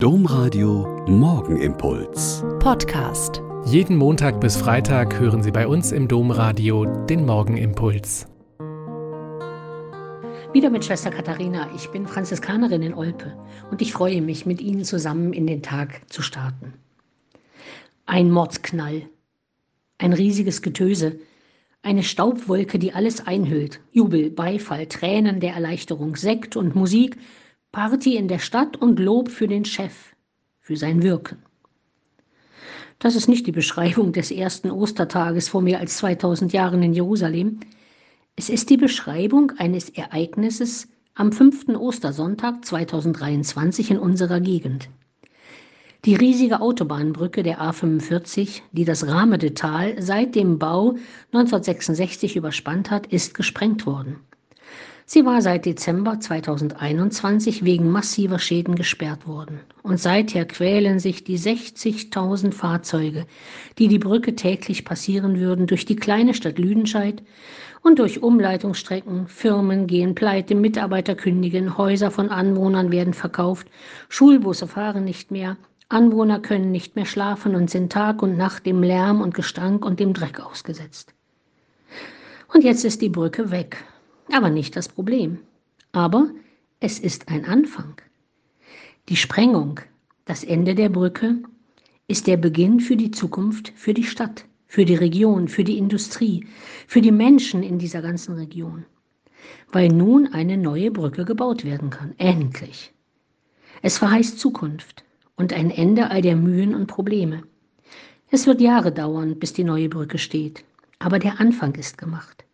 Domradio Morgenimpuls. Podcast. Jeden Montag bis Freitag hören Sie bei uns im Domradio den Morgenimpuls. Wieder mit Schwester Katharina. Ich bin Franziskanerin in Olpe und ich freue mich, mit Ihnen zusammen in den Tag zu starten. Ein Mordsknall, ein riesiges Getöse, eine Staubwolke, die alles einhüllt. Jubel, Beifall, Tränen der Erleichterung, Sekt und Musik Party in der Stadt und Lob für den Chef, für sein Wirken. Das ist nicht die Beschreibung des ersten Ostertages vor mehr als 2000 Jahren in Jerusalem. Es ist die Beschreibung eines Ereignisses am fünften Ostersonntag 2023 in unserer Gegend. Die riesige Autobahnbrücke der A45, die das Rahmedetal seit dem Bau 1966 überspannt hat, ist gesprengt worden. Sie war seit Dezember 2021 wegen massiver Schäden gesperrt worden. Und seither quälen sich die 60.000 Fahrzeuge, die die Brücke täglich passieren würden, durch die kleine Stadt Lüdenscheid und durch Umleitungsstrecken. Firmen gehen pleite, Mitarbeiter kündigen, Häuser von Anwohnern werden verkauft, Schulbusse fahren nicht mehr, Anwohner können nicht mehr schlafen und sind Tag und Nacht dem Lärm und Gestank und dem Dreck ausgesetzt. Und jetzt ist die Brücke weg aber nicht das Problem. Aber es ist ein Anfang. Die Sprengung, das Ende der Brücke, ist der Beginn für die Zukunft, für die Stadt, für die Region, für die Industrie, für die Menschen in dieser ganzen Region. Weil nun eine neue Brücke gebaut werden kann. Endlich. Es verheißt Zukunft und ein Ende all der Mühen und Probleme. Es wird Jahre dauern, bis die neue Brücke steht, aber der Anfang ist gemacht.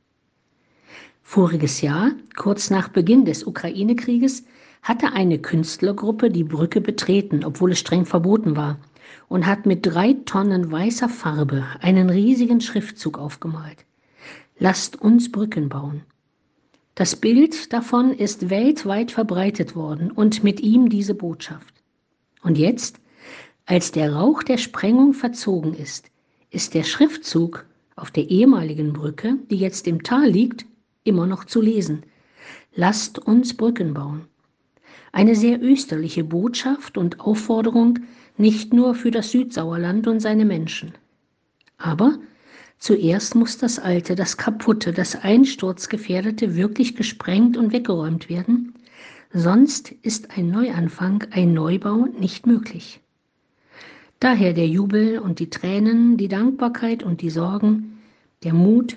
Voriges Jahr, kurz nach Beginn des Ukraine-Krieges, hatte eine Künstlergruppe die Brücke betreten, obwohl es streng verboten war, und hat mit drei Tonnen weißer Farbe einen riesigen Schriftzug aufgemalt. Lasst uns Brücken bauen. Das Bild davon ist weltweit verbreitet worden und mit ihm diese Botschaft. Und jetzt, als der Rauch der Sprengung verzogen ist, ist der Schriftzug auf der ehemaligen Brücke, die jetzt im Tal liegt, immer noch zu lesen. Lasst uns Brücken bauen. Eine sehr österliche Botschaft und Aufforderung nicht nur für das Südsauerland und seine Menschen. Aber zuerst muss das Alte, das Kaputte, das Einsturzgefährdete wirklich gesprengt und weggeräumt werden, sonst ist ein Neuanfang, ein Neubau nicht möglich. Daher der Jubel und die Tränen, die Dankbarkeit und die Sorgen, der Mut